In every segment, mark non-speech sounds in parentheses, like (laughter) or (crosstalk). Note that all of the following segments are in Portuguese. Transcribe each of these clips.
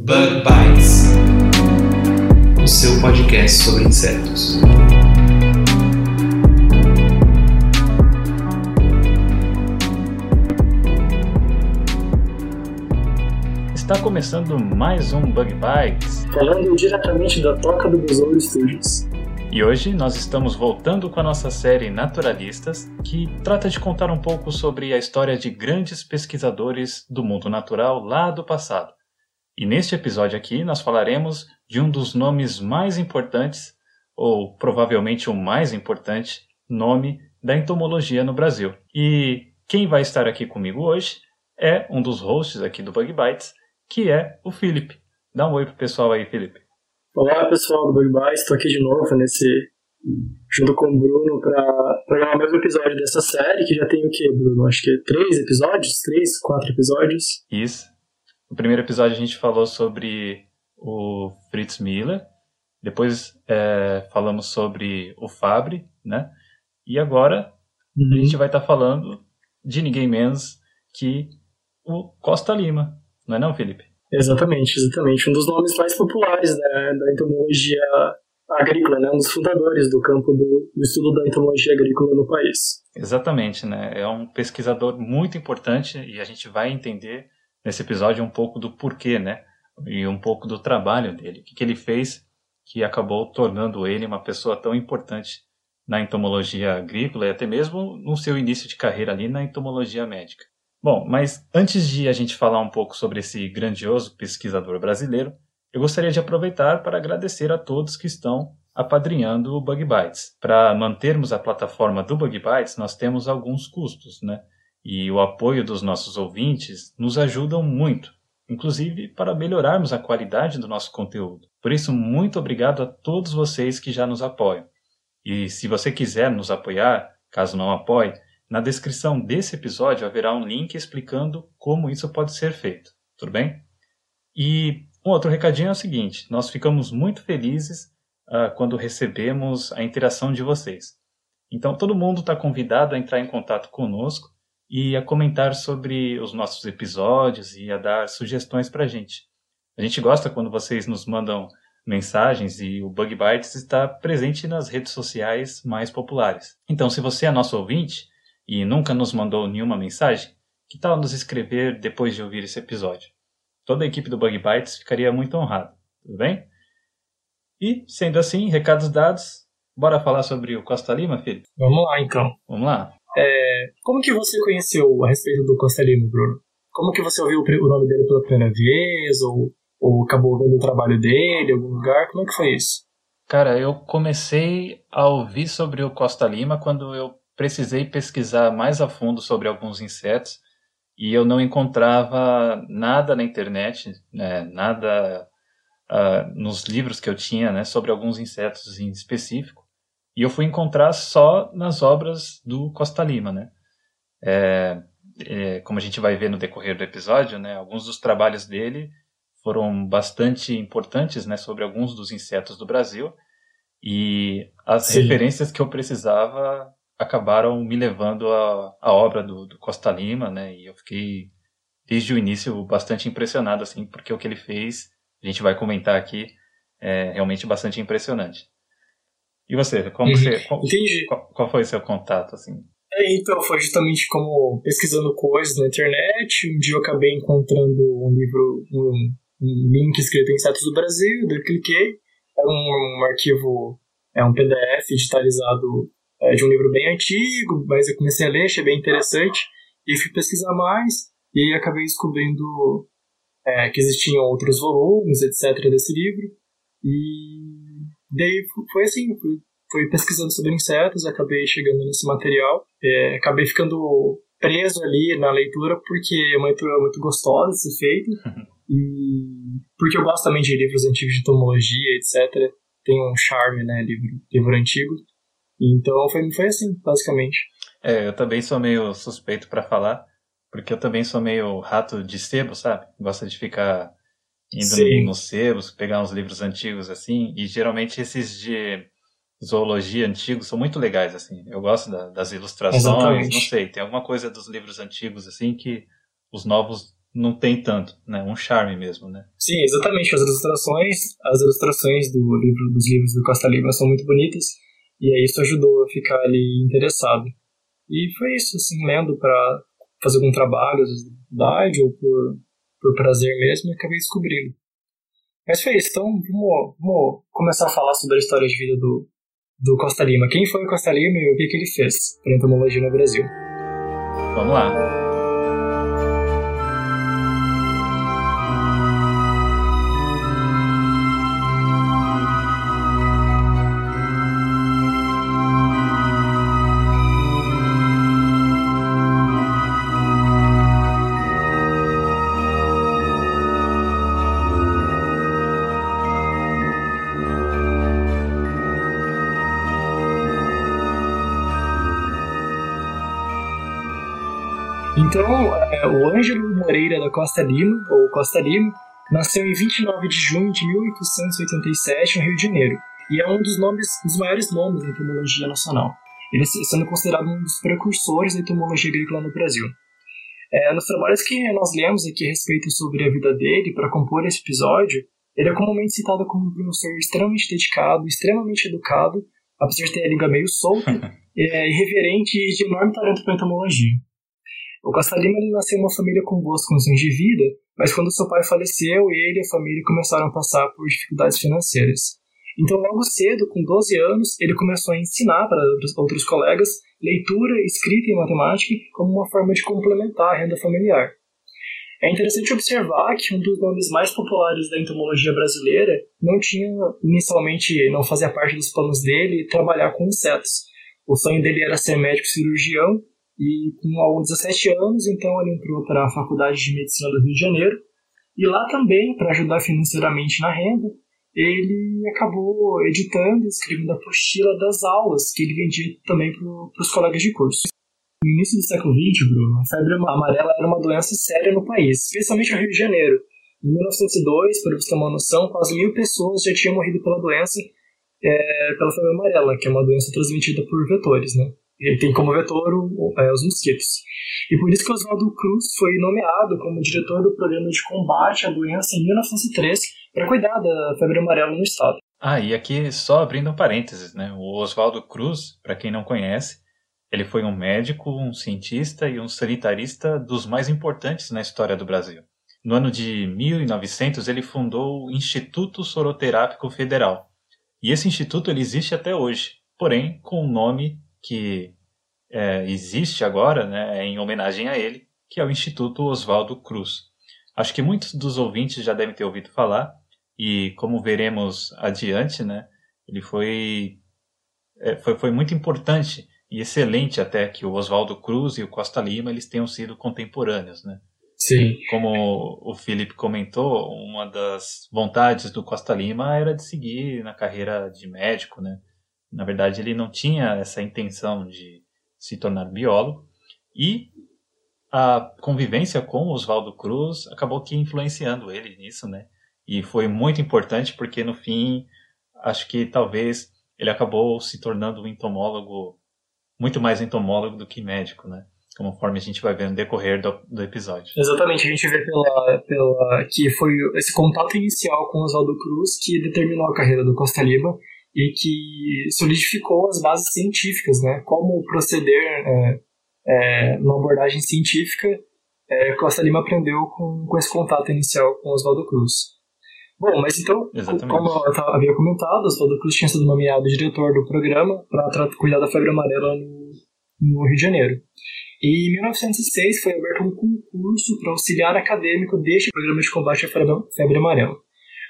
Bug Bites, o seu podcast sobre insetos. Está começando mais um Bug Bites falando diretamente da Toca do Besouro Studios. e hoje nós estamos voltando com a nossa série Naturalistas, que trata de contar um pouco sobre a história de grandes pesquisadores do mundo natural lá do passado. E neste episódio aqui nós falaremos de um dos nomes mais importantes, ou provavelmente o mais importante, nome da entomologia no Brasil. E quem vai estar aqui comigo hoje é um dos hosts aqui do Bug Bites, que é o Felipe. Dá um oi pro pessoal aí, Felipe. Olá pessoal do Bug Bites, estou aqui de novo nesse junto com o Bruno para gravar mais um episódio dessa série que já tem o que, Bruno? Acho que três episódios, três, quatro episódios. Isso. No primeiro episódio a gente falou sobre o Fritz Miller, depois é, falamos sobre o Fabre, né? E agora a gente vai estar falando de ninguém menos que o Costa Lima, não é não, Felipe? Exatamente, exatamente. Um dos nomes mais populares da, da entomologia agrícola, né? Um dos fundadores do campo do, do estudo da entomologia agrícola no país. Exatamente, né? É um pesquisador muito importante e a gente vai entender nesse episódio um pouco do porquê, né? E um pouco do trabalho dele, o que, que ele fez que acabou tornando ele uma pessoa tão importante na entomologia agrícola e até mesmo no seu início de carreira ali na entomologia médica. Bom, mas antes de a gente falar um pouco sobre esse grandioso pesquisador brasileiro, eu gostaria de aproveitar para agradecer a todos que estão apadrinhando o Bug Bites. Para mantermos a plataforma do Bug Bites, nós temos alguns custos, né? E o apoio dos nossos ouvintes nos ajudam muito, inclusive para melhorarmos a qualidade do nosso conteúdo. Por isso, muito obrigado a todos vocês que já nos apoiam. E se você quiser nos apoiar, caso não apoie, na descrição desse episódio haverá um link explicando como isso pode ser feito. Tudo bem? E um outro recadinho é o seguinte: nós ficamos muito felizes ah, quando recebemos a interação de vocês. Então, todo mundo está convidado a entrar em contato conosco e a comentar sobre os nossos episódios e a dar sugestões para a gente. A gente gosta quando vocês nos mandam mensagens e o Bug Bites está presente nas redes sociais mais populares. Então, se você é nosso ouvinte e nunca nos mandou nenhuma mensagem, que tal nos escrever depois de ouvir esse episódio? Toda a equipe do Bug Bites ficaria muito honrada, tudo bem? E, sendo assim, recados dados, bora falar sobre o Costa Lima, filho? Vamos lá, então. Vamos lá. Como que você conheceu a respeito do Costa Lima, Bruno? Como que você ouviu o nome dele pela primeira vez? Ou, ou acabou vendo o trabalho dele em algum lugar? Como é que foi isso? Cara, eu comecei a ouvir sobre o Costa Lima quando eu precisei pesquisar mais a fundo sobre alguns insetos e eu não encontrava nada na internet, né, nada ah, nos livros que eu tinha né, sobre alguns insetos em específico. E eu fui encontrar só nas obras do Costa Lima, né? É, é, como a gente vai ver no decorrer do episódio, né, alguns dos trabalhos dele foram bastante importantes né, sobre alguns dos insetos do Brasil e as Sim. referências que eu precisava acabaram me levando à, obra do, do Costa Lima, né, e eu fiquei desde o início bastante impressionado assim, porque o que ele fez, a gente vai comentar aqui, é realmente bastante impressionante. E você, como Uhum. você, qual, Entendi. qual, qual foi o seu contato assim? É, então, foi justamente como pesquisando coisas na internet. Um dia eu acabei encontrando um livro, um, um link escrito em Insetos do Brasil, daí eu cliquei. Era um, um arquivo, é um PDF digitalizado é, de um livro bem antigo, mas eu comecei a ler, achei bem interessante. E fui pesquisar mais, e acabei descobrindo é, que existiam outros volumes, etc., desse livro. E daí foi assim, fui, fui pesquisando sobre insetos, acabei chegando nesse material, é, acabei ficando preso ali na leitura porque é uma leitura muito gostosa de ser feita (laughs) E porque eu gosto também de livros antigos de entomologia, etc. Tem um charme, né, livro, livro antigo. Então foi, foi assim, basicamente. É, eu também sou meio suspeito para falar, porque eu também sou meio rato de sebo, sabe? Gosto de ficar indo Sim. nos sebos, pegar uns livros antigos assim, e geralmente esses de zoologia antigos são muito legais assim. Eu gosto da, das ilustrações, Exatamente. não sei, tem alguma coisa dos livros antigos assim que os novos não tem tanto, né? Um charme mesmo, né? Sim, exatamente. As ilustrações, as ilustrações do livro, dos livros do Costa Lima são muito bonitas e aí isso ajudou a ficar ali interessado. E foi isso, assim, lendo para fazer algum trabalho, às vezes, ou por por prazer mesmo e acabei descobrindo. Mas foi isso, então vamos, vamos começar a falar sobre a história de vida do, do Costa Lima. Quem foi o Costa Lima e o que, que ele fez para a entomologia no Brasil? Vamos lá. Então, é, o Ângelo Moreira da Costa Lima, ou Costa Lima, nasceu em 29 de junho de 1887 no Rio de Janeiro, e é um dos nomes, dos maiores nomes da entomologia nacional. Ele sendo considerado um dos precursores da entomologia agrícola no Brasil. É, nos trabalhos que nós lemos aqui a respeito sobre a vida dele para compor esse episódio, ele é comumente citado como um ser extremamente dedicado, extremamente educado, apesar de ter a língua meio solta, (laughs) é, irreverente e de enorme talento para entomologia. O Costa ele nasceu em uma família com boas condições de vida, mas quando seu pai faleceu, ele e a família começaram a passar por dificuldades financeiras. Então, logo cedo, com 12 anos, ele começou a ensinar para outros colegas leitura, escrita e matemática como uma forma de complementar a renda familiar. É interessante observar que um dos nomes mais populares da entomologia brasileira não tinha, inicialmente, não fazia parte dos planos dele trabalhar com insetos. O sonho dele era ser médico cirurgião e com 17 anos, então, ele entrou para a Faculdade de Medicina do Rio de Janeiro. E lá também, para ajudar financeiramente na renda, ele acabou editando e escrevendo a apostila das aulas que ele vendia também para os colegas de curso. No início do século XX, Bruno, a febre amarela era uma doença séria no país, especialmente no Rio de Janeiro. Em 1902, para você ter uma noção, quase mil pessoas já tinham morrido pela doença, é, pela febre amarela, que é uma doença transmitida por vetores, né? Ele tem como vetor é, os mosquitos. E por isso que Oswaldo Cruz foi nomeado como diretor do programa de combate à doença em 1903 para cuidar da febre amarela no estado. Ah, e aqui só abrindo um parênteses, né? O Oswaldo Cruz, para quem não conhece, ele foi um médico, um cientista e um sanitarista dos mais importantes na história do Brasil. No ano de 1900, ele fundou o Instituto Soroterápico Federal. E esse instituto ele existe até hoje, porém com o nome que é, existe agora, né, em homenagem a ele, que é o Instituto Oswaldo Cruz. Acho que muitos dos ouvintes já devem ter ouvido falar, e como veremos adiante, né, ele foi, é, foi, foi muito importante e excelente até que o Oswaldo Cruz e o Costa Lima eles tenham sido contemporâneos, né? Sim. Como o Felipe comentou, uma das vontades do Costa Lima era de seguir na carreira de médico, né? Na verdade, ele não tinha essa intenção de se tornar biólogo e a convivência com Oswaldo Cruz acabou que influenciando ele nisso, né? E foi muito importante porque no fim, acho que talvez ele acabou se tornando um entomólogo muito mais entomólogo do que médico, né? Conforme a gente vai ver no decorrer do, do episódio. Exatamente, a gente vê pela, pela que foi esse contato inicial com Oswaldo Cruz que determinou a carreira do Costa Lima e que solidificou as bases científicas, né? Como proceder é, é, numa abordagem científica, é, Costa Lima aprendeu com, com esse contato inicial com Oswaldo Cruz. Bom, mas então, Exatamente. como eu havia comentado, Oswaldo Cruz tinha sido nomeado diretor do programa para cuidar da febre amarela no, no Rio de Janeiro. E em 1906 foi aberto um concurso para auxiliar acadêmico deste programa de combate à febre amarela.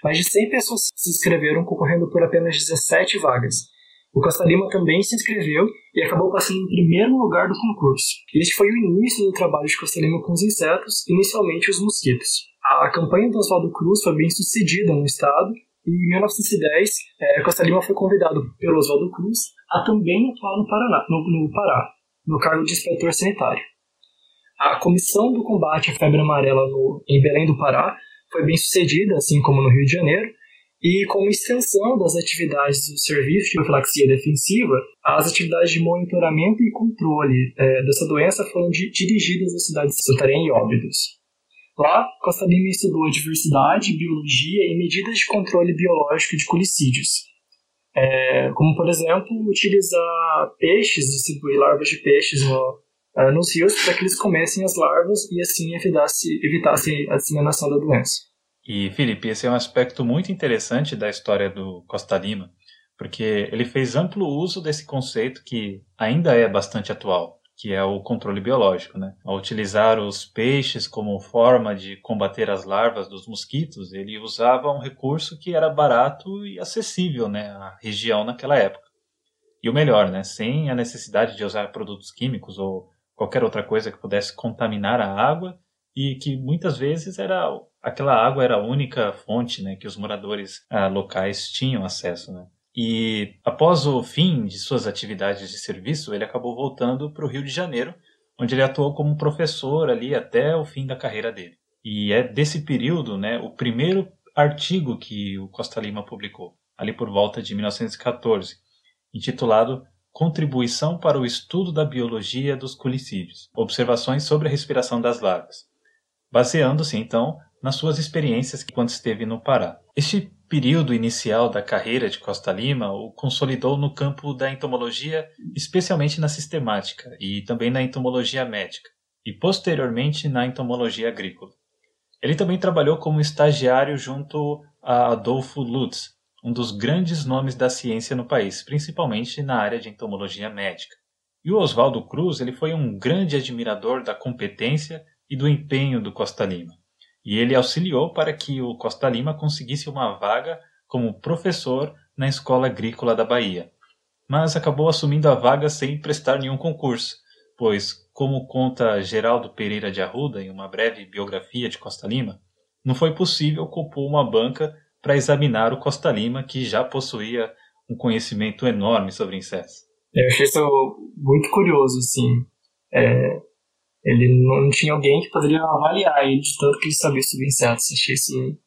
Mais de 100 pessoas se inscreveram, concorrendo por apenas 17 vagas. O Costa Lima também se inscreveu e acabou passando em primeiro lugar do concurso. Este foi o início do trabalho de Costa Lima com os insetos, inicialmente os mosquitos. A campanha do Oswaldo Cruz foi bem sucedida no estado e em 1910 é, Costa Lima foi convidado pelo Oswaldo Cruz a também atuar no, Paraná, no, no Pará, no cargo de inspetor sanitário. A comissão do combate à febre amarela no, em Belém do Pará foi bem sucedida, assim como no Rio de Janeiro, e como extensão das atividades do serviço de profilaxia defensiva, as atividades de monitoramento e controle é, dessa doença foram di dirigidas às cidades de Santarém e Óbidos. Lá, Costa Lima estudou a diversidade, biologia e medidas de controle biológico de colicídios, é, como, por exemplo, utilizar peixes, distribuir larvas de peixes no, é, nos rios para que eles comessem as larvas e assim evitasse, evitasse a disseminação da doença. E, Felipe, esse é um aspecto muito interessante da história do Costa Lima, porque ele fez amplo uso desse conceito que ainda é bastante atual, que é o controle biológico. Né? Ao utilizar os peixes como forma de combater as larvas dos mosquitos, ele usava um recurso que era barato e acessível né, à região naquela época. E o melhor, né, sem a necessidade de usar produtos químicos ou qualquer outra coisa que pudesse contaminar a água e que muitas vezes era aquela água era a única fonte né, que os moradores ah, locais tinham acesso. Né? E após o fim de suas atividades de serviço, ele acabou voltando para o Rio de Janeiro, onde ele atuou como professor ali até o fim da carreira dele. E é desse período né, o primeiro artigo que o Costa Lima publicou, ali por volta de 1914, intitulado Contribuição para o Estudo da Biologia dos Culicídios Observações sobre a Respiração das Larvas baseando-se então nas suas experiências quando esteve no Pará. Este período inicial da carreira de Costa Lima o consolidou no campo da entomologia, especialmente na sistemática e também na entomologia médica, e posteriormente na entomologia agrícola. Ele também trabalhou como estagiário junto a Adolfo Lutz, um dos grandes nomes da ciência no país, principalmente na área de entomologia médica. E o Oswaldo Cruz ele foi um grande admirador da competência e do empenho do Costa Lima. E ele auxiliou para que o Costa Lima conseguisse uma vaga como professor na Escola Agrícola da Bahia. Mas acabou assumindo a vaga sem prestar nenhum concurso, pois, como conta Geraldo Pereira de Arruda em uma breve biografia de Costa Lima, não foi possível compor uma banca para examinar o Costa Lima, que já possuía um conhecimento enorme sobre insetos. Eu achei isso muito curioso, assim. É, ele não tinha alguém que poderia avaliar ele de tanto que ele sabia sobre insetos. Achei isso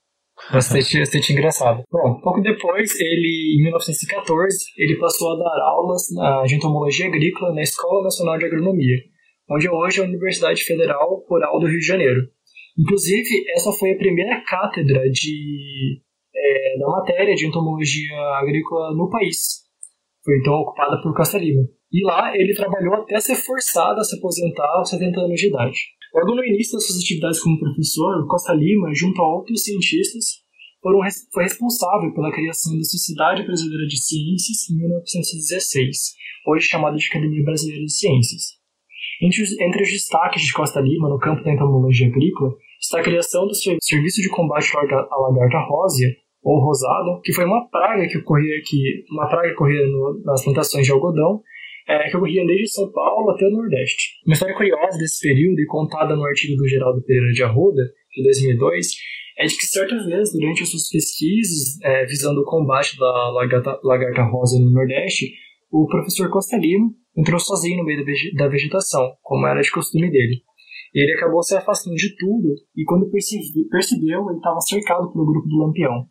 bastante, (laughs) bastante engraçado. Bom, pouco depois, ele, em 1914, ele passou a dar aulas de entomologia agrícola na Escola Nacional de Agronomia, onde hoje é a Universidade Federal Rural do Rio de Janeiro. Inclusive, essa foi a primeira cátedra de, é, da matéria de entomologia agrícola no país. Foi então ocupada por Costa Lima. E lá ele trabalhou até ser forçado a se aposentar aos 70 anos de idade. Logo no início das suas atividades como professor, Costa Lima, junto a outros cientistas, foram, foi responsável pela criação da Sociedade Brasileira de Ciências em 1916, hoje chamada de Academia Brasileira de Ciências. Entre os, entre os destaques de Costa Lima no campo da entomologia agrícola está a criação do Serviço de Combate à Lagarta Rósea, ou rosada, que foi uma praga que ocorria aqui, uma praga que ocorria no, nas plantações de algodão é, que ocorria desde São Paulo até o Nordeste. Uma história curiosa desse período e contada no artigo do Geraldo Pereira de Arruda, de 2002, é de que certa vez, durante as suas pesquisas é, visando o combate da lagarta, lagarta rosa no Nordeste, o professor Costa Lima entrou sozinho no meio da vegetação, como era de costume dele. Ele acabou se afastando de tudo, e quando percebeu, ele estava cercado pelo grupo do Lampião.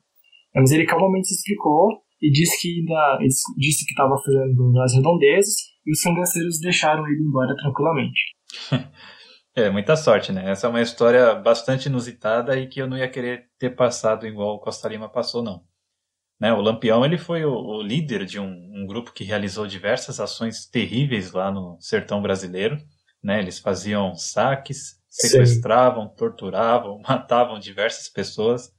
Mas ele calmamente se explicou e disse que ainda disse que estava fazendo as redondezas e os cangaceiros deixaram ele embora tranquilamente. (laughs) É, muita sorte, né? Essa é uma história bastante inusitada e que eu não ia querer ter passado igual o Costa Lima passou, não. Né? O Lampião ele foi o, o líder de um, um, grupo que realizou diversas ações terríveis lá no sertão brasileiro. Né? Eles faziam saques, sequestravam, Sim. torturavam, (laughs) matavam diversas pessoas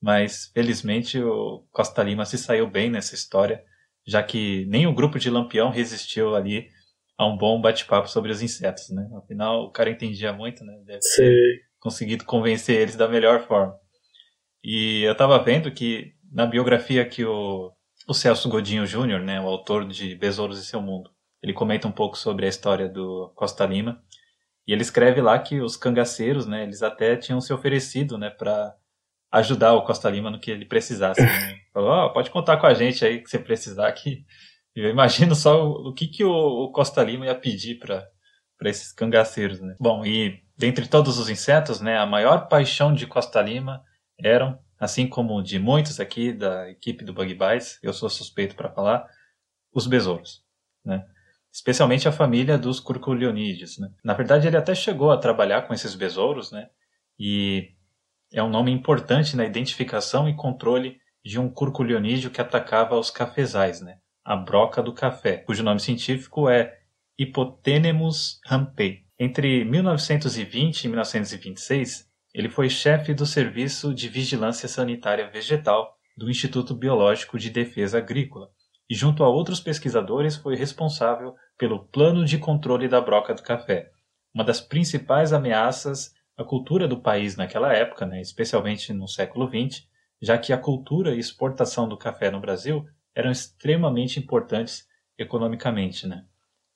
mas felizmente o Costa Lima se saiu bem nessa história, já que nem o grupo de Lampião resistiu ali a um bom bate-papo sobre os insetos, né? Afinal, o cara entendia muito, né? Deve ter conseguido convencer eles da melhor forma. E eu estava vendo que na biografia que o, o Celso Godinho Júnior, né, o autor de Besouros e Seu Mundo, ele comenta um pouco sobre a história do Costa Lima. E ele escreve lá que os cangaceiros, né, eles até tinham se oferecido, né, para ajudar o Costa Lima no que ele precisasse. Né? (laughs) Falou, oh, pode contar com a gente aí que você precisar aqui. (laughs) Eu imagino só o, o que, que o, Costa Lima ia pedir para esses cangaceiros, né? Bom, e dentre todos os insetos, né, a maior paixão de Costa Lima eram, assim como de muitos aqui da equipe do Bug Bites, eu sou suspeito para falar, os besouros, né? Especialmente a família dos curculionídeos, né? Na verdade, ele até chegou a trabalhar com esses besouros, né? E é um nome importante na identificação e controle de um curculionídeo que atacava os cafezais, né? a broca do café, cujo nome científico é Hipotenemus rampei. Entre 1920 e 1926, ele foi chefe do Serviço de Vigilância Sanitária Vegetal do Instituto Biológico de Defesa Agrícola e, junto a outros pesquisadores, foi responsável pelo Plano de Controle da Broca do Café, uma das principais ameaças a cultura do país naquela época, né, especialmente no século XX, já que a cultura e exportação do café no Brasil eram extremamente importantes economicamente. Né?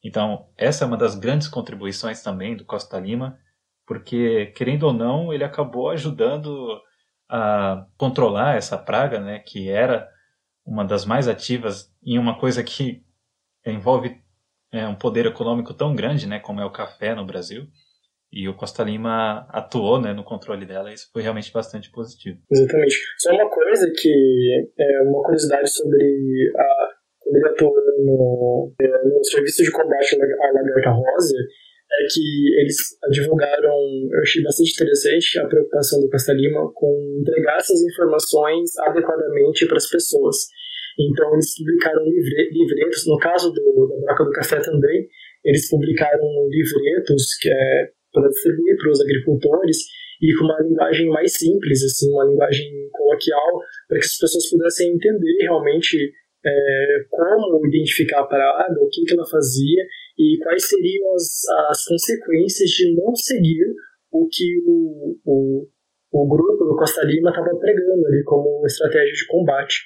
Então, essa é uma das grandes contribuições também do Costa Lima, porque, querendo ou não, ele acabou ajudando a controlar essa praga, né, que era uma das mais ativas em uma coisa que envolve é, um poder econômico tão grande, né, como é o café no Brasil. E o Costa Lima atuou né, no controle dela, e isso foi realmente bastante positivo. Exatamente. Só uma coisa que é uma curiosidade sobre a, quando ele atuou no, é, no Serviço de Combate à Lagarta Rosa, é que eles divulgaram, eu achei bastante interessante a preocupação do Costa Lima com entregar essas informações adequadamente para as pessoas. Então eles publicaram livre, livretos, no caso do, da Broca do Café também, eles publicaram livretos que é para distribuir para os agricultores e com uma linguagem mais simples, assim, uma linguagem coloquial, para que as pessoas pudessem entender realmente é, como identificar a praga, o que, que ela fazia e quais seriam as, as consequências de não seguir o que o, o, o grupo do Costa Lima estava pregando ali como estratégia de combate.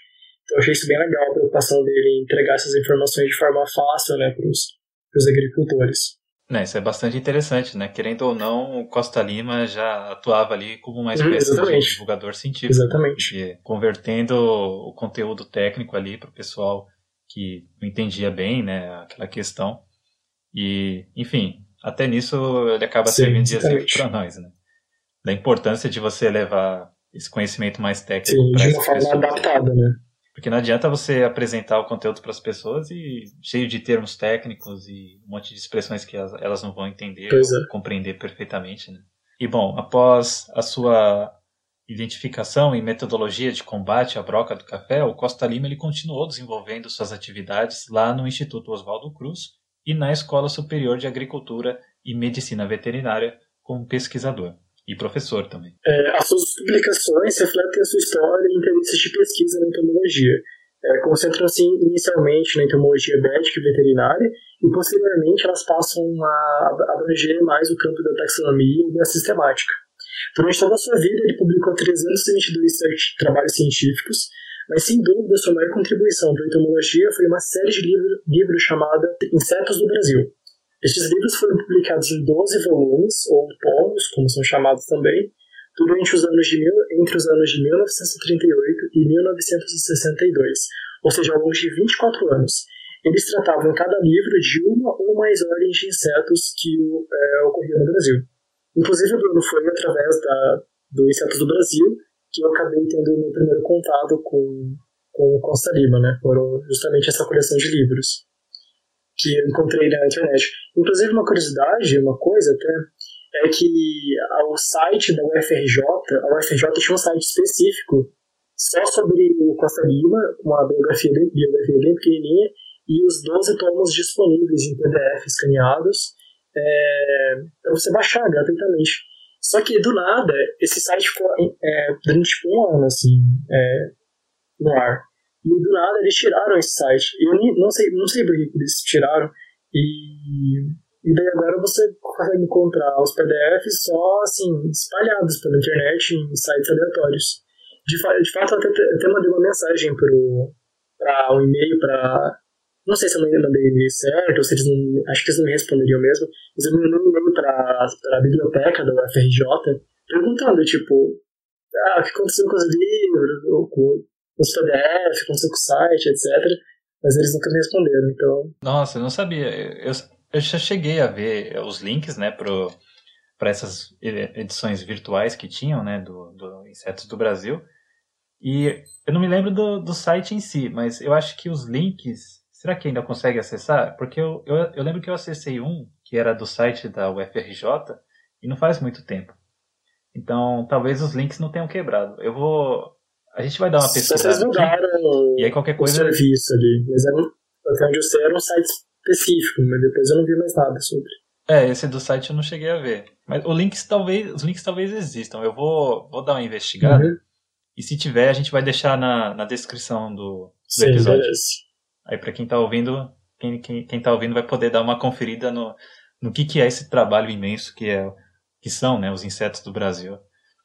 Então, achei isso bem legal, a preocupação dele em entregar essas informações de forma fácil né, para os agricultores. Né, isso é bastante interessante, né? Querendo ou não, o Costa Lima já atuava ali como uma espécie Exatamente. de divulgador científico. Exatamente. Convertendo o conteúdo técnico ali para o pessoal que não entendia bem, né, aquela questão. E, enfim, até nisso ele acaba Sim, servindo de exemplo para nós, né? Da importância de você levar esse conhecimento mais técnico para de uma forma adaptada, né? Porque não adianta você apresentar o conteúdo para as pessoas e cheio de termos técnicos e um monte de expressões que elas não vão entender ou é. compreender perfeitamente. Né? E bom, após a sua identificação e metodologia de combate à broca do café, o Costa Lima ele continuou desenvolvendo suas atividades lá no Instituto Oswaldo Cruz e na Escola Superior de Agricultura e Medicina Veterinária como pesquisador e professor também. É, as suas publicações refletem a sua história e interesses de pesquisa na entomologia. É, Concentram-se inicialmente na entomologia médica e veterinária e posteriormente elas passam a abranger mais o campo da taxonomia e da sistemática. Durante toda a sua vida, ele publicou 322 trabalhos científicos, mas sem dúvida sua maior contribuição para a entomologia foi uma série de livros, livros chamada Insetos do Brasil, estes livros foram publicados em 12 volumes, ou tomos, como são chamados também, durante os anos de mil, entre os anos de 1938 e 1962, ou seja, ao longo de 24 anos. Eles tratavam em cada livro de uma ou mais ordens de insetos que é, ocorriam no Brasil. Inclusive, Bruno, foi através da, do Insetos do Brasil que eu acabei tendo meu primeiro contato com, com Costa Lima, né? Por justamente essa coleção de livros que eu encontrei na internet. Inclusive, uma curiosidade, uma coisa até, é que o site da UFRJ, a UFRJ tinha um site específico só sobre o Costa Lima, uma biografia bem, biografia bem pequenininha, e os 12 tomos disponíveis em PDF escaneados é, para você baixar gratuitamente. Só que, do nada, esse site ficou é, durante tipo, um ano, assim, é, no ar. E do nada eles tiraram esse site. Eu nem, não sei, não sei por que eles tiraram. E, e daí agora você consegue encontrar os PDFs só assim, espalhados pela internet em sites aleatórios. De, de fato, eu até, até mandei uma mensagem para um e-mail para não sei se eu mandei e-mail certo, ou se eles não. Acho que eles não me responderiam mesmo. Mas eu mandei um e-mail pra, pra biblioteca da UFRJ perguntando, tipo, ah, o que aconteceu com os livros, ou os PDF, aconteceu com o site, etc. Mas eles nunca me responderam, então. Nossa, eu não sabia. Eu, eu já cheguei a ver os links, né, pro, para essas edições virtuais que tinham, né, do, do Insetos do Brasil. E eu não me lembro do, do site em si, mas eu acho que os links Será que ainda consegue acessar? Porque eu, eu, eu, lembro que eu acessei um que era do site da UFRJ e não faz muito tempo. Então, talvez os links não tenham quebrado. Eu vou. A gente vai dar uma pesquisada. Vocês mudaram e aí qualquer coisa. O serviço ali. Mas era, até onde eu sei era um site específico, mas depois eu não vi mais nada sobre. É, esse do site eu não cheguei a ver. Mas os links talvez, os links talvez existam. Eu vou, vou dar uma investigada. Uhum. E se tiver, a gente vai deixar na, na descrição do, do Sim, episódio. Beleza. Aí para quem está ouvindo, quem, quem, quem tá ouvindo vai poder dar uma conferida no, no que, que é esse trabalho imenso que é que são né, os insetos do Brasil,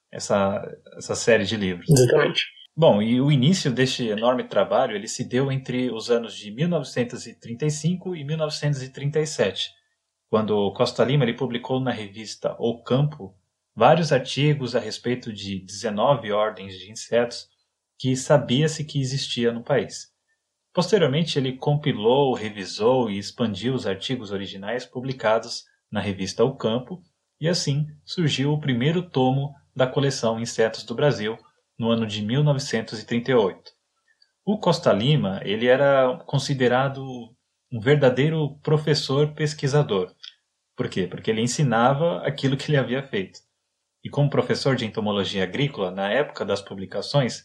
essa, essa série de livros. Exatamente. Bom, e o início deste enorme trabalho ele se deu entre os anos de 1935 e 1937, quando Costa Lima ele publicou na revista O Campo vários artigos a respeito de 19 ordens de insetos que sabia-se que existia no país. Posteriormente, ele compilou, revisou e expandiu os artigos originais publicados na revista O Campo, e assim surgiu o primeiro tomo da coleção Insetos do Brasil, no ano de 1938. O Costa Lima ele era considerado um verdadeiro professor pesquisador. Por quê? Porque ele ensinava aquilo que ele havia feito. E como professor de entomologia agrícola, na época das publicações,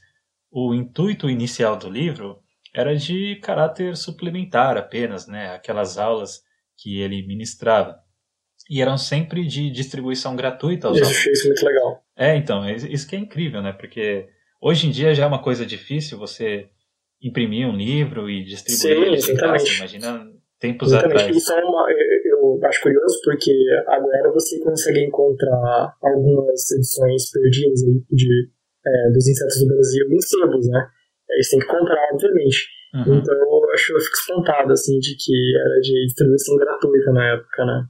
o intuito inicial do livro era de caráter suplementar apenas, né? Aquelas aulas que ele ministrava. E eram sempre de distribuição gratuita isso, alunos. Isso é muito legal. É, então, isso que é incrível, né? Porque hoje em dia já é uma coisa difícil você imprimir um livro e distribuir Sim, exatamente. Imagina tempos exatamente. atrás. Isso é uma, eu acho curioso porque agora você consegue encontrar algumas edições perdidas aí de, é, dos insetos do Brasil em sebos, né? Eles têm que comprar, obviamente. Uhum. Então eu acho eu fico espantado, assim, de que era de distribuição gratuita na época, né?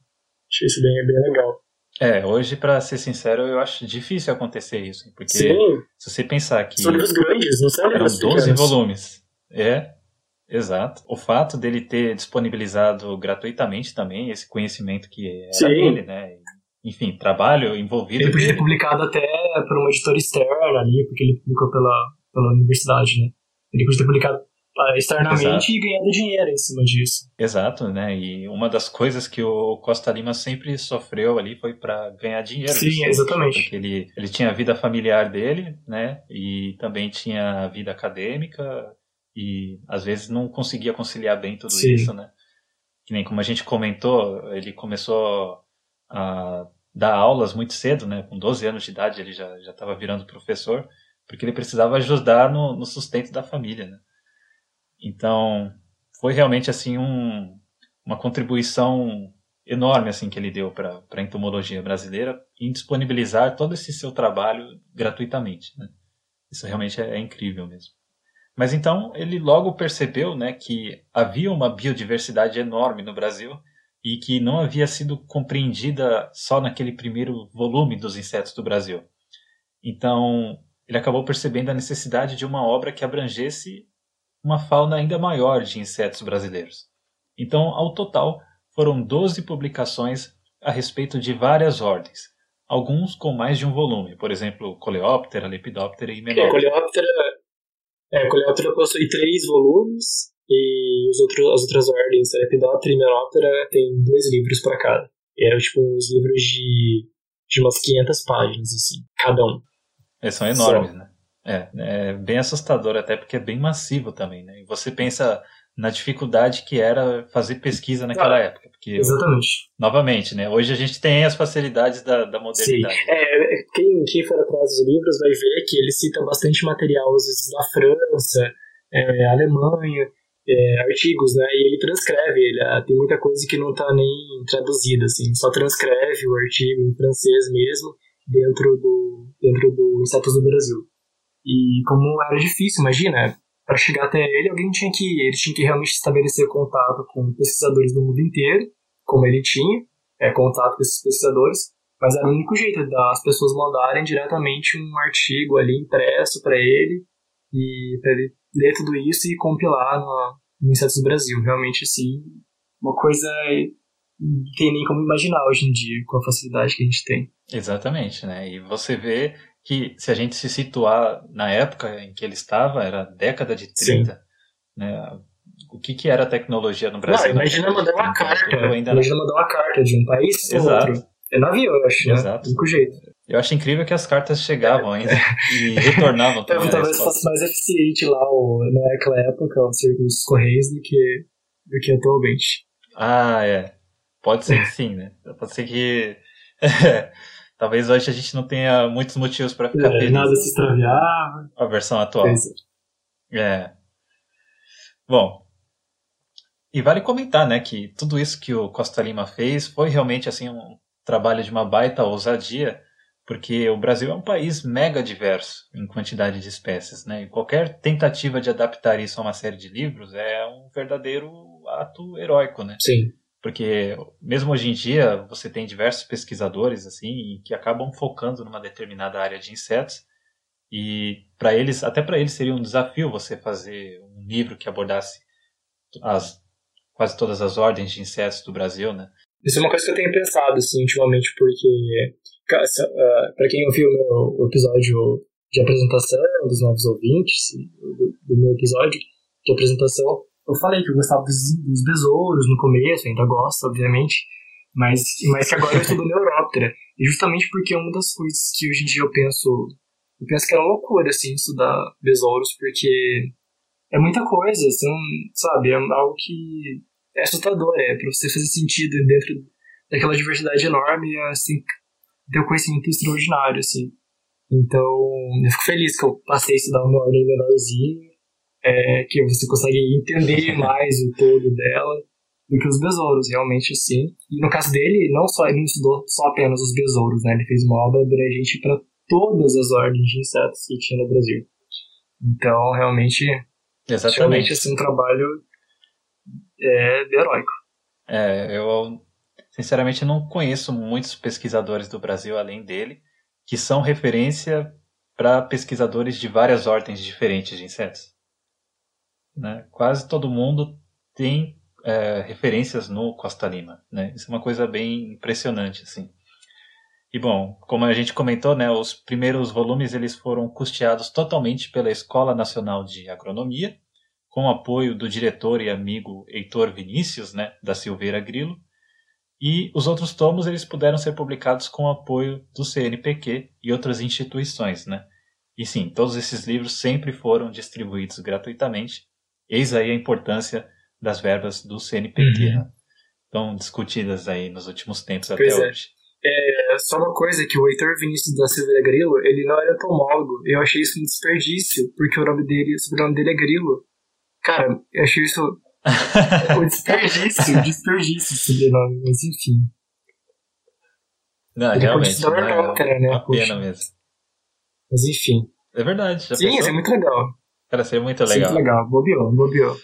Achei isso bem, bem legal. É, hoje, para ser sincero, eu acho difícil acontecer isso. Porque Sim. se você pensar que. São livros grandes, não são livros Eram 12 pequenos. volumes. É, exato. O fato dele ter disponibilizado gratuitamente também esse conhecimento que era Sim. dele, né? Enfim, trabalho envolvido. Ele podia ter publicado até por uma editora externa ali, porque ele publicou pela, pela universidade, né? Ele podia ter publicado externamente Exato. e ganhado dinheiro em cima disso. Exato, né? E uma das coisas que o Costa Lima sempre sofreu ali foi para ganhar dinheiro. Sim, disso, exatamente. Porque ele, ele tinha a vida familiar dele, né? E também tinha a vida acadêmica e às vezes não conseguia conciliar bem tudo Sim. isso, né? Que nem como a gente comentou, ele começou a dar aulas muito cedo, né? Com 12 anos de idade ele já já estava virando professor, porque ele precisava ajudar no, no sustento da família, né? Então, foi realmente assim um, uma contribuição enorme assim que ele deu para a entomologia brasileira em disponibilizar todo esse seu trabalho gratuitamente. Né? Isso realmente é, é incrível mesmo. Mas então ele logo percebeu né, que havia uma biodiversidade enorme no Brasil e que não havia sido compreendida só naquele primeiro volume dos insetos do Brasil. Então ele acabou percebendo a necessidade de uma obra que abrangesse uma fauna ainda maior de insetos brasileiros. Então, ao total, foram 12 publicações a respeito de várias ordens, alguns com mais de um volume, por exemplo, Coleóptera, Lepidóptera e É, Menor. Coleóptera, é, Coleóptera possui três volumes e os outros, as outras ordens, Lepidóptera e Menóptera, tem dois livros para cada. Eram tipo uns livros de, de umas 500 páginas, assim, cada um. Eles são enormes, né? É, é bem assustador até porque é bem massivo também, né? E você pensa na dificuldade que era fazer pesquisa naquela Ah, época, porque Exatamente. novamente, né? Hoje a gente tem as facilidades da, da Sim. modernidade. É, é, quem, quem for atrás dos livros vai ver que ele cita bastante material, às vezes, da França, é, Alemanha, é, artigos, né? E ele transcreve, ele, ah, tem muita coisa que não está nem traduzida, assim, só transcreve o artigo em francês mesmo, dentro do, dentro do Insetos do Brasil. E como era difícil, imagina, para chegar até ele, alguém tinha que ele tinha que realmente estabelecer contato com pesquisadores do mundo inteiro, como ele tinha, é, contato com esses pesquisadores, mas era o único jeito das pessoas mandarem diretamente um artigo ali impresso para ele e para ele ler tudo isso e compilar no, no Insetos do Brasil. Realmente, assim, uma coisa não tem nem como imaginar hoje em dia com a facilidade que a gente tem. Exatamente, né? E você vê que se a gente se situar na época em que ele estava, era década de 30, Sim. né? O que, que era a tecnologia no Brasil? Não, imagina mandar uma carta. Imagina mandar uma carta de um país para outro. É navio, eu acho, né? Exato. né? Jeito. Eu acho incrível que as cartas chegavam ainda e retornavam também. Talvez fosse mais eficiente lá o, naquela época o serviço dos Correios do que, do que atualmente. Ah, é. Pode ser que sim, né? Pode ser que. (laughs) Talvez hoje a gente não tenha muitos motivos para ficar é, feliz. Nada se extraviar. A versão atual. É. é. Bom. E vale comentar, né, que tudo isso que o Costa Lima fez foi realmente assim um trabalho de uma baita ousadia, porque o Brasil é um país mega diverso em quantidade de espécies, né? E qualquer tentativa de adaptar isso a uma série de livros é um verdadeiro ato heróico, né? Sim. Porque mesmo hoje em dia você tem diversos pesquisadores assim que acabam focando numa determinada área de insetos e para eles, até para eles seria um desafio você fazer um livro que abordasse as quase todas as ordens de insetos do Brasil, né? Isso é uma coisa que eu tenho pensado assim ultimamente porque uh, para quem ouviu o meu episódio de apresentação dos novos ouvintes do meu episódio de apresentação eu falei que eu gostava dos, dos besouros no começo, ainda gosto, obviamente, mas, mas que agora eu estudo Neuróptera. E justamente porque é uma das coisas que hoje em dia eu penso, eu penso que era loucura, assim, estudar besouros, porque é muita coisa, assim, sabe, é algo que é assustador, é, pra você fazer sentido dentro daquela diversidade enorme, é, assim, ter um conhecimento extraordinário, assim. Então, eu fico feliz que eu passei a estudar uma ordem menorzinha, é, que você consegue entender (laughs) mais o todo dela do que os besouros, realmente sim. E no caso dele, não só ele não estudou só apenas os besouros, né? Ele fez uma obra abrangente para todas as ordens de insetos que tinha no Brasil. Então, realmente, Exatamente. realmente assim, um trabalho é, heróico. É, eu sinceramente não conheço muitos pesquisadores do Brasil além dele que são referência para pesquisadores de várias ordens diferentes de insetos. Né? Quase todo mundo tem é, referências no Costa Lima. Né? Isso é uma coisa bem impressionante. Assim. E bom, como a gente comentou, né, os primeiros volumes eles foram custeados totalmente pela Escola Nacional de Agronomia, com apoio do diretor e amigo Heitor Vinícius, né, da Silveira Grilo. E os outros tomos eles puderam ser publicados com apoio do CNPq e outras instituições, né? E sim, todos esses livros sempre foram distribuídos gratuitamente Eis aí a importância das verbas do CNPq, uhum. né? Tão discutidas aí nos últimos tempos pois até é. hoje. É, só uma coisa que o Heitor Vinícius da Silveira Grilo, ele não era entomólogo. Eu achei isso um desperdício, porque o nome dele, o sobrenome dele é Grilo. Cara, eu achei isso (laughs) um desperdício, desperdício esse sobrenome, mas enfim. Não, ele realmente, não, é outra, né? uma pena mesmo. Mas enfim. É verdade. Sim, isso é muito legal. Cara, seria muito legal. Muito legal, bobeou, bobeou.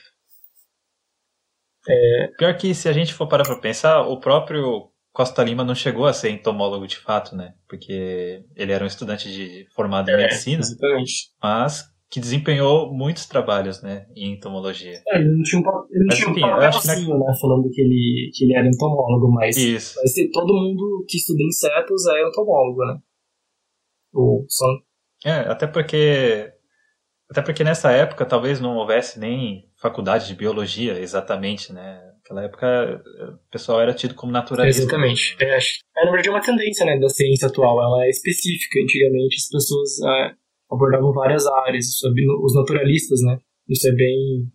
É... Pior que se a gente for parar pra pensar, o próprio Costa Lima não chegou a ser entomólogo de fato, né? Porque ele era um estudante de formado em é, medicina. Exatamente. Mas que desempenhou muitos trabalhos, né, em entomologia. É, ele não tinha um, ele não mas, tinha enfim, um papelzinho, né, falando que ele, que ele era entomólogo, mas, Isso. mas todo mundo que estuda insetos é entomólogo, né? Ou só... É, até porque até porque nessa época talvez não houvesse nem faculdade de biologia exatamente, né? Naquela época o pessoal era tido como naturalista. Exatamente. É, é, na verdade é uma tendência né, da ciência atual, ela é específica. Antigamente as pessoas é, abordavam várias áreas, sobre os naturalistas, né? Isso é bem,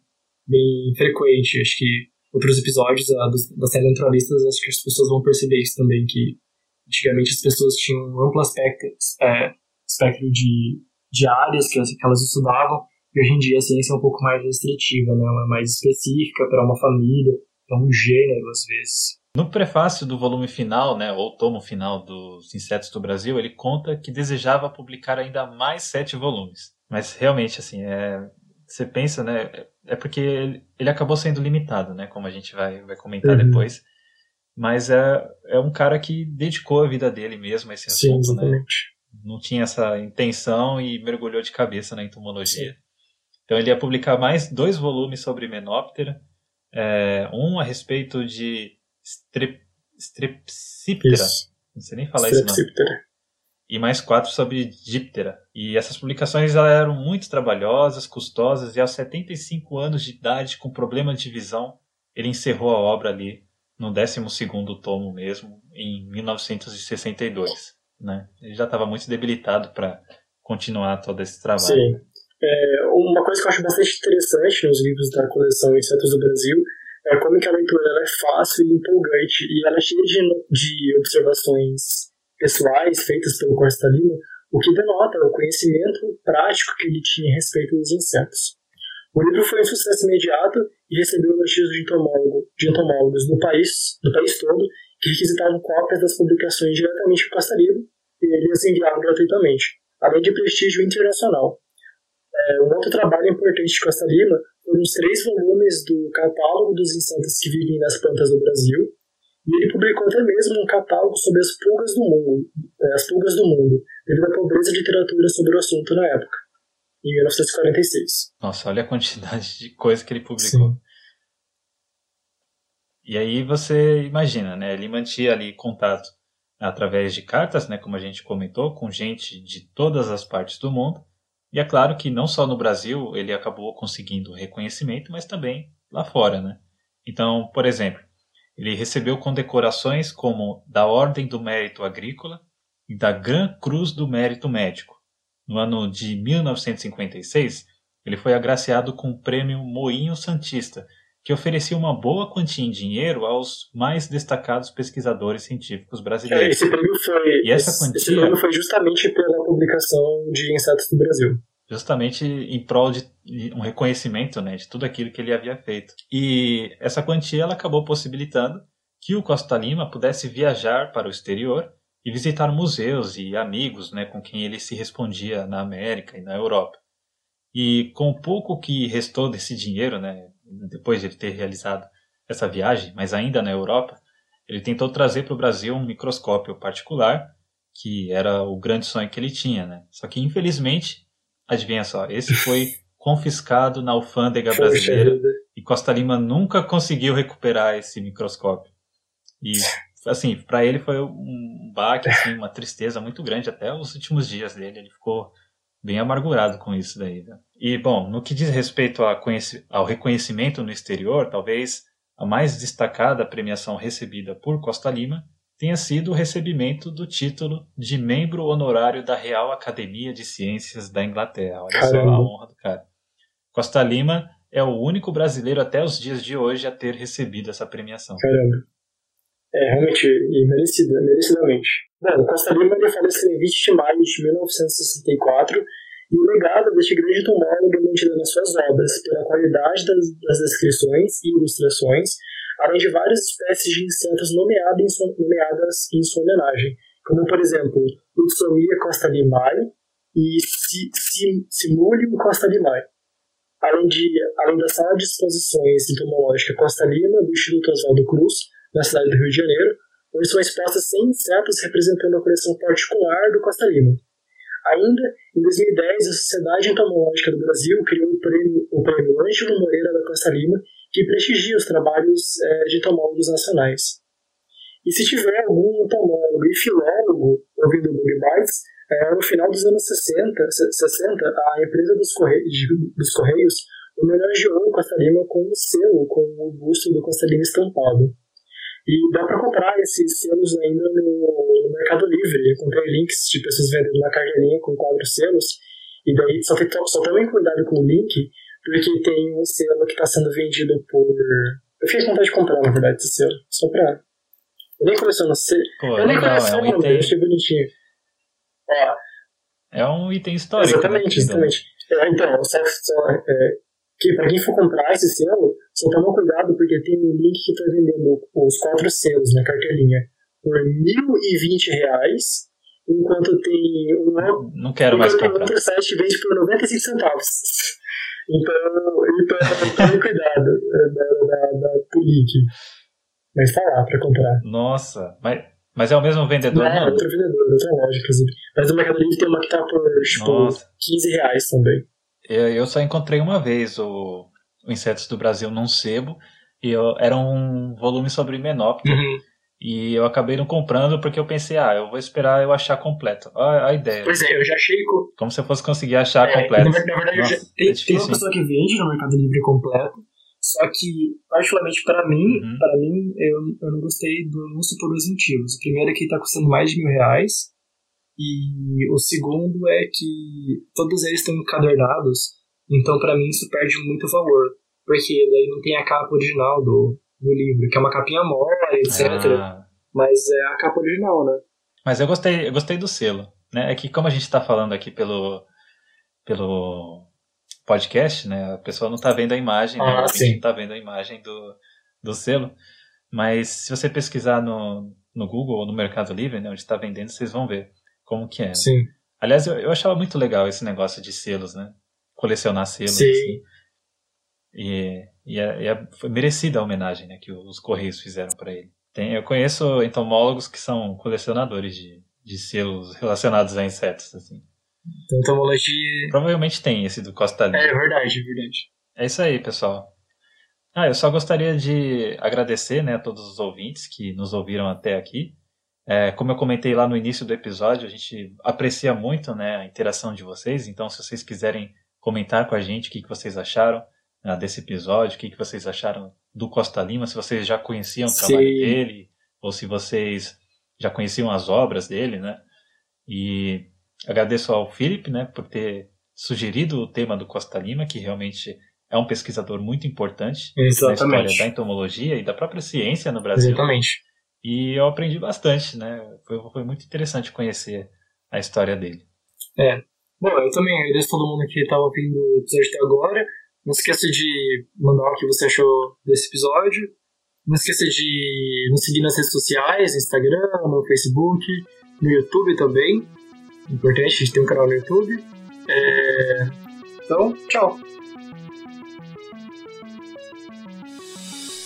bem frequente. Acho que outros episódios da, da série Naturalistas, acho que as pessoas vão perceber isso também, que antigamente as pessoas tinham um amplo aspecto, é, espectro de de áreas que, que elas estudavam, e hoje em dia a ciência é um pouco mais restritiva, né? ela é mais específica para uma família, para um gênero, às vezes. No prefácio do volume final, né, ou tomo final dos Insetos do Brasil, ele conta que desejava publicar ainda mais sete volumes. Mas realmente, assim, é, você pensa, né? É porque ele, ele acabou sendo limitado, né? Como a gente vai, vai comentar Uhum. depois. Mas é, é um cara que dedicou a vida dele mesmo a esse Sim, assunto, né? Não tinha essa intenção e mergulhou de cabeça na entomologia. Então ele ia publicar mais dois volumes sobre Menoptera, é, um a respeito de strep, Strepsiptera, não sei nem falar isso e mais quatro sobre Díptera. E essas publicações eram muito trabalhosas, custosas, e aos 75 anos de idade, com problema de visão, ele encerrou a obra ali no 12º tomo mesmo, em 1962. Né? Ele já estava muito debilitado para continuar todo esse trabalho. Sim. É, uma coisa que eu acho bastante interessante nos livros da coleção Insetos do Brasil é como que a leitura é fácil e empolgante e ela é cheia de, no- de observações pessoais feitas pelo Costa Lima, o que denota o conhecimento prático que ele tinha a respeito dos insetos. O livro foi um sucesso imediato e recebeu elogios de, entomólogo, de entomólogos do país, do país todo requisitavam cópias das publicações diretamente para Lima e ele as enviava gratuitamente, além de prestígio internacional. É, um outro trabalho importante de Costa Lima foram os três volumes do Catálogo dos Insetos que Vivem nas Plantas do Brasil, e ele publicou até mesmo um catálogo sobre as pulgas do mundo, é, as pulgas do mundo, devido à pobreza de literatura sobre o assunto na época, em 1946. Nossa, olha a quantidade de coisa que ele publicou. Sim. E aí você imagina, né? Ele mantinha ali contato através de cartas, né? Como a gente comentou, com gente de todas as partes do mundo. E é claro que não só no Brasil ele acabou conseguindo reconhecimento, mas também lá fora, né? Então, por exemplo, ele recebeu condecorações como da Ordem do Mérito Agrícola e da Gran Cruz do Mérito Médico. No ano de 1956, ele foi agraciado com o prêmio Moinho Santista, que oferecia uma boa quantia em dinheiro aos mais destacados pesquisadores científicos É, brasileiros. Esse prêmio foi, E essa quantia- esse prêmio foi justamente pela publicação de Insetos do Brasil. justamente em prol de um reconhecimento né, de tudo aquilo que ele havia feito. E essa quantia ela acabou possibilitando que o Costa Lima pudesse viajar para o exterior e visitar museus e amigos né, com quem ele se respondia na América e na Europa. E com o pouco que restou desse dinheiro, né, depois de ele ter realizado essa viagem, mas ainda na Europa, ele tentou trazer para o Brasil um microscópio particular, que era o grande sonho que ele tinha. Né? Só que, infelizmente, Adivinha só, esse (laughs) foi confiscado na alfândega brasileira e Costa Lima nunca conseguiu recuperar esse microscópio. E, assim, para ele foi um baque, assim, uma tristeza muito grande até os últimos dias dele. Ele ficou bem amargurado com isso daí. Né? E, bom, no que diz respeito ao reconhecimento no exterior, talvez a mais destacada premiação recebida por Costa Lima tenha sido o recebimento do título de membro honorário da Real Academia de Ciências da Inglaterra. Olha só a honra do cara. Costa Lima é o único brasileiro até os dias de hoje a ter recebido essa premiação. Caramba. É, realmente, e merecida, merecidamente. Bom, Costa Lima ele faleceu em 20 de maio de 1964 e o legado deste grande entomólogo é mantido nas suas obras pela qualidade das, das descrições e ilustrações, além de várias espécies de insetos nomeadas em sua, nomeadas em sua homenagem, como, por exemplo, Luxomia costa limae e Si- Si- Simulium costa limae. Além, de, além da sala de exposições entomológica Costa Lima, do Instituto Oswaldo Cruz, na cidade do Rio de Janeiro, onde são expostas 100 insetos representando a coleção particular do Costa Lima. Ainda, em 2010, a Sociedade Entomológica do Brasil criou o prêmio, o prêmio Ângelo Moreira da Costa Lima, que prestigia os trabalhos eh, de entomólogos nacionais. E se tiver algum entomólogo e filólogo ouvindo o Bug Bites, eh, no final dos anos 60, se- 60 a empresa dos Correios, dos Correios homenageou o Costa Lima com um selo com o busto do Costa Lima estampado. E dá para comprar esses selos ainda no, no Mercado Livre. Eu encontrei links de pessoas vendendo na carteirinha com quatro selos. E daí só, tem, só tomem cuidado com o link, porque tem um selo que está sendo vendido por. Eu fiquei com vontade de comprar, na verdade, esse selo. Só pra. Eu nem coleciono selo. Eu nem legal, é coleciono, um item, achei bonitinho. Ó, é um item histórico. Exatamente, né? exatamente. É, então, só, é, que para quem for comprar esse selo, só toma cuidado porque tem um link que está vendendo os quatro selos na cartelinha por 1.020 reais, enquanto tem um outro, Não quero mais comprar. outro site que vende por 95 centavos. Então, então tome cuidado é, da, da, da. Mas tá lá pra comprar. Nossa, mas, mas é o mesmo vendedor, não? É, outro vendedor, outra loja, inclusive. Mas no Mercado Livre tem uma que tá por, tipo, Nossa. 15 reais também. Eu, só encontrei uma vez o, o Insetos do Brasil num sebo, e eu, era um volume sobre Menóptero. Uhum. E eu acabei não comprando porque eu pensei, ah, eu vou esperar eu achar completo. A, a ideia. Pois é, eu já achei. Co... Como se eu fosse conseguir achar é, completo. Na, na verdade, Nossa, já... tem, é tem, uma pessoa que vende no Mercado Livre completo. Só que, particularmente para mim, uhum. para mim, eu, eu não gostei do anúncio por dois motivos. O primeiro é que está custando mais de mil reais. E o segundo é que todos eles estão encadernados. Então, para mim, isso perde muito valor. Porque daí não tem a capa original do, do livro, que é uma capinha mole, etc. Ah. Mas é a capa original, né? Mas eu gostei, eu gostei do selo. Né? É que como a gente está falando aqui pelo, pelo podcast, né? A pessoa não está vendo a imagem, né? ah, né? A gente não está vendo a imagem do, do selo. Mas se você pesquisar no, no Google ou no Mercado Livre, né, onde está vendendo, vocês vão ver como que é. Sim. Aliás, eu, eu achava muito legal esse negócio de selos, né? Colecionar selos. Sim. Assim. E, e, é, e é, foi merecida a homenagem né, que os Correios fizeram para ele. Tem, eu conheço entomólogos que são colecionadores de, de selos relacionados a insetos. Assim. Então, entomologia. Provavelmente tem esse do Costa Lima. É verdade, é verdade. É isso aí, pessoal. Ah, eu só gostaria de agradecer né, a todos os ouvintes que nos ouviram até aqui. É, como eu comentei lá no início do episódio, a gente aprecia muito né, a interação de vocês. Então, se vocês quiserem comentar com a gente o que, que vocês acharam, né, desse episódio, o que, que vocês acharam do Costa Lima, se vocês já conheciam o Sim. trabalho dele, ou se vocês já conheciam as obras dele, né? E agradeço ao Felipe, né, por ter sugerido o tema do Costa Lima, que realmente é um pesquisador muito importante Exatamente. na história da entomologia e da própria ciência no Brasil. Exatamente. E eu aprendi bastante, né? Foi, foi muito interessante conhecer a história dele. É. Bom, eu também agradeço todo mundo que estava ouvindo o episódio até agora. Não esqueça de mandar o que você achou desse episódio. Não esqueça de nos seguir nas redes sociais, Instagram, no Facebook, no YouTube também. Importante, a gente tem um canal no YouTube. É... Então, tchau!